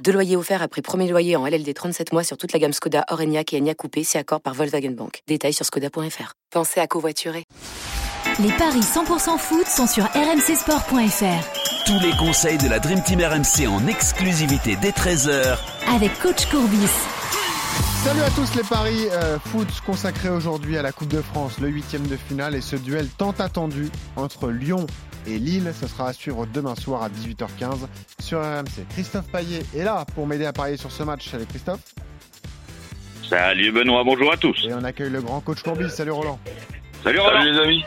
Deux loyers offerts après premier loyer en LLD 37 mois sur toute la gamme Skoda, Orenia et Enya Coupé, c'est accord par Volkswagen Bank. Détails sur skoda.fr. Pensez à covoiturer. Les paris 100% foot sont sur rmcsport.fr. Tous les conseils de la Dream Team RMC en exclusivité dès 13h avec coach Courbis. Salut à tous les paris euh, foot consacrés aujourd'hui à la Coupe de France, le huitième de finale et ce duel tant attendu entre Lyon et Lille. Ce sera à suivre demain soir à 18h15 sur RMC. Christophe Paillet est là pour m'aider à parier sur ce match. Salut Christophe. Salut Benoît, bonjour à tous. Et on accueille le grand coach Courbis. Salut Roland. Salut Roland. Salut les amis.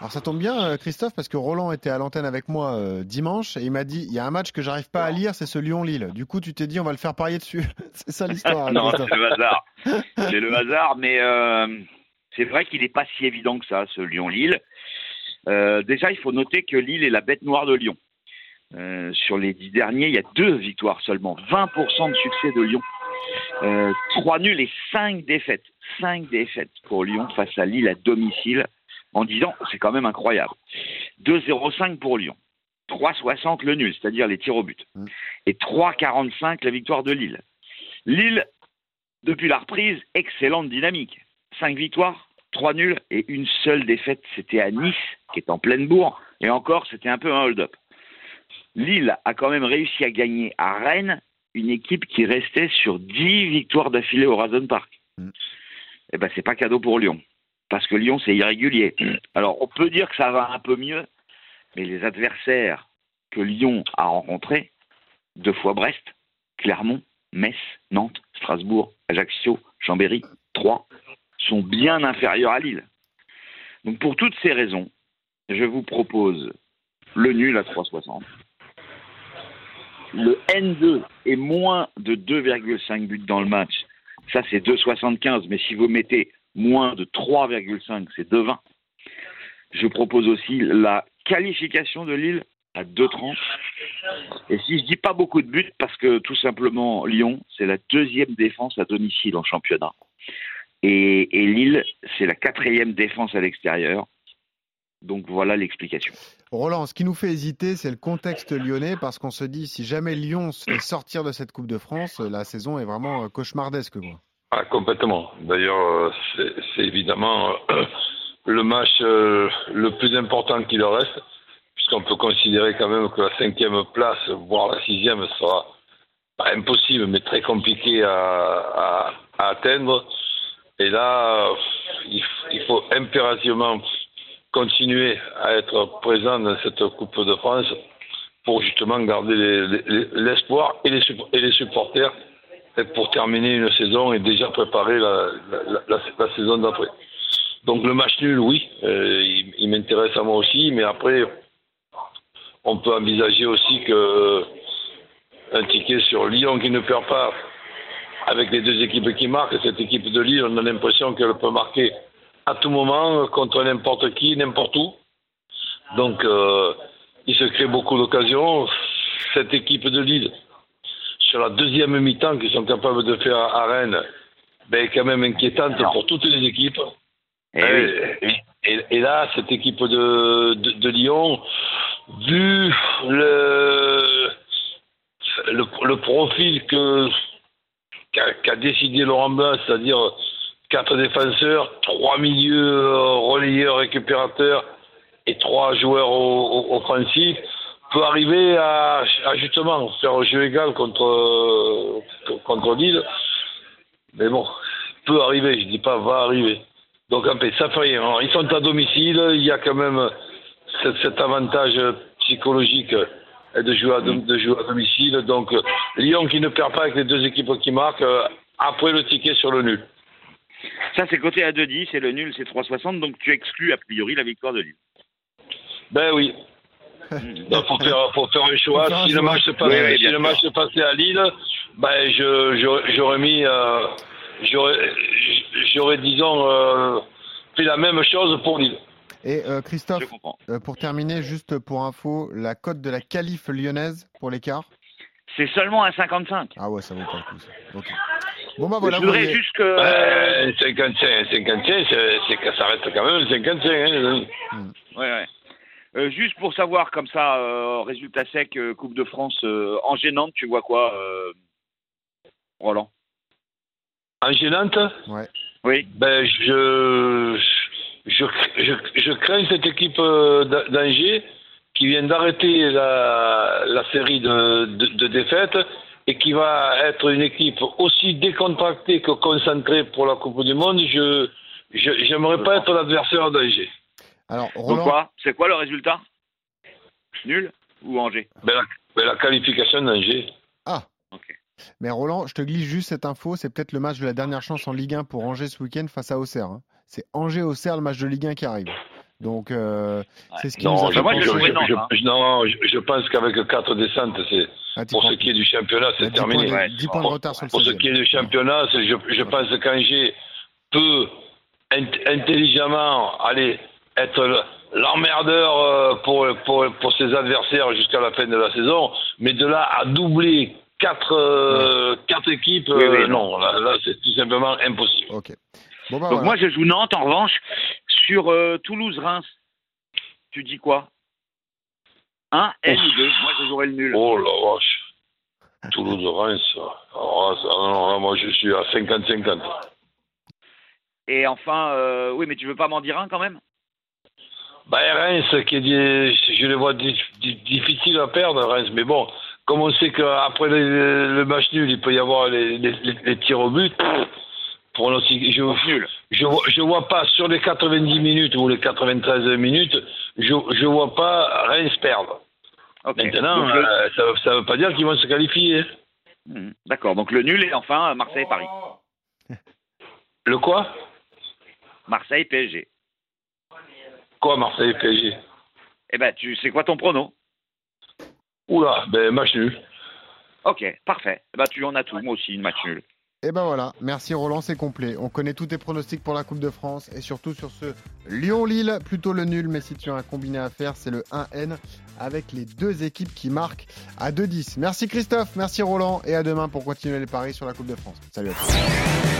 Alors ça tombe bien Christophe parce que Roland était à l'antenne avec moi euh, dimanche et il m'a dit il y a un match que j'arrive pas à lire c'est ce Lyon-Lille. Du coup tu t'es dit on va le faire parier dessus. c'est ça l'histoire. non c'est le hasard. c'est le hasard mais euh, c'est vrai qu'il n'est pas si évident que ça, ce Lyon-Lille. Euh, déjà, il faut noter que Lille est la bête noire de Lyon. Euh, sur les dix derniers, il y a deux victoires seulement, 20% de succès de Lyon. Euh, trois nuls et cinq défaites. Cinq défaites pour Lyon face à Lille à domicile, en disant c'est quand même incroyable. 2-0-5 pour Lyon. 3-60 le nul, c'est-à-dire les tirs au but. Mmh. Et 3-45 la victoire de Lille. Lille, depuis la reprise, excellente dynamique. Cinq victoires, trois nuls et une seule défaite, c'était à Nice, qui est en pleine bourre, et encore, c'était un peu un hold-up. Lille a quand même réussi à gagner à Rennes, une équipe qui restait sur dix victoires d'affilée au Razon Park. Mm. Eh ben, c'est pas cadeau pour Lyon, parce que Lyon, c'est irrégulier. Alors, on peut dire que ça va un peu mieux, mais les adversaires que Lyon a rencontrés, deux fois Brest, Clermont, Metz, Nantes, Strasbourg, Ajaccio, Chambéry, Troyes, sont bien inférieurs à Lille. Donc pour toutes ces raisons, je vous propose le nul à 3,60. Le N2 est moins de 2,5 buts dans le match. Ça, c'est 2,75. Mais si vous mettez moins de 3,5, c'est 2,20. Je propose aussi la qualification de Lille à 2,30. Et si je dis pas beaucoup de buts, parce que tout simplement, Lyon, c'est la deuxième défense à domicile en championnat. Et, Lille, c'est la quatrième défense à l'extérieur. Donc voilà l'explication. Roland, ce qui nous fait hésiter, c'est le contexte lyonnais, parce qu'on se dit, si jamais Lyon se fait sortir de cette Coupe de France, la saison est vraiment euh, cauchemardesque. Quoi. Ah, complètement. D'ailleurs, euh, c'est évidemment euh, le match le plus important qui leur reste, puisqu'on peut considérer quand même que la cinquième place, voire la sixième, sera pas impossible, mais très compliqué à atteindre. Et là, il faut impérativement continuer à être présent dans cette Coupe de France pour justement garder l'espoir et, les, et les supporters pour terminer une saison et déjà préparer la, saison d'après. Donc le match nul, oui, euh, il, m'intéresse à moi aussi, mais après, on peut envisager aussi que un ticket sur Lyon qui ne perd pas avec les deux équipes qui marquent, cette équipe de Lille, on a l'impression qu'elle peut marquer à tout moment, contre n'importe qui, n'importe où. Donc, euh, il se crée beaucoup d'occasions. Cette équipe de Lille, sur la deuxième mi-temps qu'ils sont capables de faire à Rennes, ben, est quand même inquiétante pour toutes les équipes. Eh et, et, là, cette équipe de, de, Lyon, vu le, le, le profil que qu'a décidé Laurent Blanc, c'est-à-dire quatre défenseurs, trois milieux euh, relayeurs récupérateurs et trois joueurs offensifs, peut arriver à, justement faire un jeu égal contre, euh, contre Lille. Mais bon, peut arriver, je ne dis pas va arriver. Donc en fait, ça fait rien. Ils sont à domicile, il y a quand même cet avantage psychologique de jouer, à, de jouer à domicile. Donc Lyon qui ne perd pas avec les deux équipes qui marquent, euh, après le ticket sur le nul. Ça c'est côté à 2-10 et le nul c'est 3,60, donc tu exclus a priori la victoire de Lille. Ben oui. Il hmm. faut, faire, faut faire un choix. Si, le match, se passait, si le match se passait à Lille, ben je, j'aurais mis, euh, j'aurais, j'aurais disons, euh, fait la même chose pour Lille. Et euh, Christophe, euh, pour terminer, juste pour info, la cote de la qualif lyonnaise pour l'écart C'est seulement un 55. Ah ouais, ça vaut pas le coup. ça. Bon bah voilà, je vous voudrais juste que. Euh, 55, 55, c'est, c'est que ça reste quand même 55. Hein. Ouais, ouais. Euh, juste pour savoir, comme ça, euh, résultat sec, euh, Coupe de France euh, en gênante, tu vois quoi, euh, Roland? En gênante, Ouais. Oui. ben, je, je, je, je crains cette équipe euh, d'A- d'Angers qui vient d'arrêter la, la série de, de, de défaites et qui va être une équipe aussi décontractée que concentrée pour la Coupe du Monde. Je j'aimerais pas être l'adversaire d'Angers. Alors Roland, quoi? C'est quoi le résultat? Nul ou Angers? Ben, la, ben, la qualification d'Angers. ah. Ok. Mais Roland, je te glisse juste cette info, c'est peut-être le match de la dernière chance en Ligue 1 pour Angers ce week-end face à Auxerre. hein. C'est Angers-Auxerre, le match de Ligue 1 qui arrive. Donc euh, c'est ce qui nous Non, a je, fait moi, hein. non, je, je pense qu'avec quatre descentes, c'est Ah, pour ce qui est du championnat, c'est 10 terminé. points de- Ouais, 10 points de retard sur le Pour ce 16e. qui est du championnat, c'est- je, je pense qu'Angers peut int- intelligemment aller être le- l'emmerdeur euh, pour, pour, pour ses adversaires jusqu'à la fin de la saison, mais de là à doubler quatre, euh, quatre équipes, Oui, oui, euh, non. non, là, là, c'est tout simplement impossible. Ok. Bon bah Donc voilà. moi, je joue Nantes, en revanche, sur euh, Toulouse-Reims. Tu dis quoi? Un N ou deux? Moi, je jouerais le nul. Oh la vache. Toulouse, Reims. Alors là, ça- non, là, moi je suis à 50-50. Et enfin, euh, oui, mais tu veux pas m'en dire un quand même? Bah, Reims, qui est, je les vois di- di- difficiles à perdre, Reims. Mais bon, comme on sait qu'après le, le match nul, il peut y avoir les, les- les- les tirs au but, je, je, vois, je vois pas sur les 90 minutes ou les 93 minutes, je, je vois pas Reims perdre. Maintenant, Donc, euh, ça, ça veut pas dire qu'ils vont se qualifier. Hmm, D'accord. Donc le nul et enfin Marseille-Paris. Le quoi? Marseille-PSG. Quoi, Marseille PSG Eh ben, tu sais quoi ton prono? Oula, ben match nul. Ok, parfait. Eh ben, tu en as tout. Moi aussi, une match nul. Et ben voilà, merci Roland, c'est complet. On connaît tous tes pronostics pour la Coupe de France et surtout sur ce Lyon-Lille, plutôt le nul, mais si tu as un combiné à faire, c'est le 1N avec les deux équipes qui marquent à 2-10. Merci Christophe, merci Roland et à demain pour continuer les paris sur la Coupe de France. Salut à.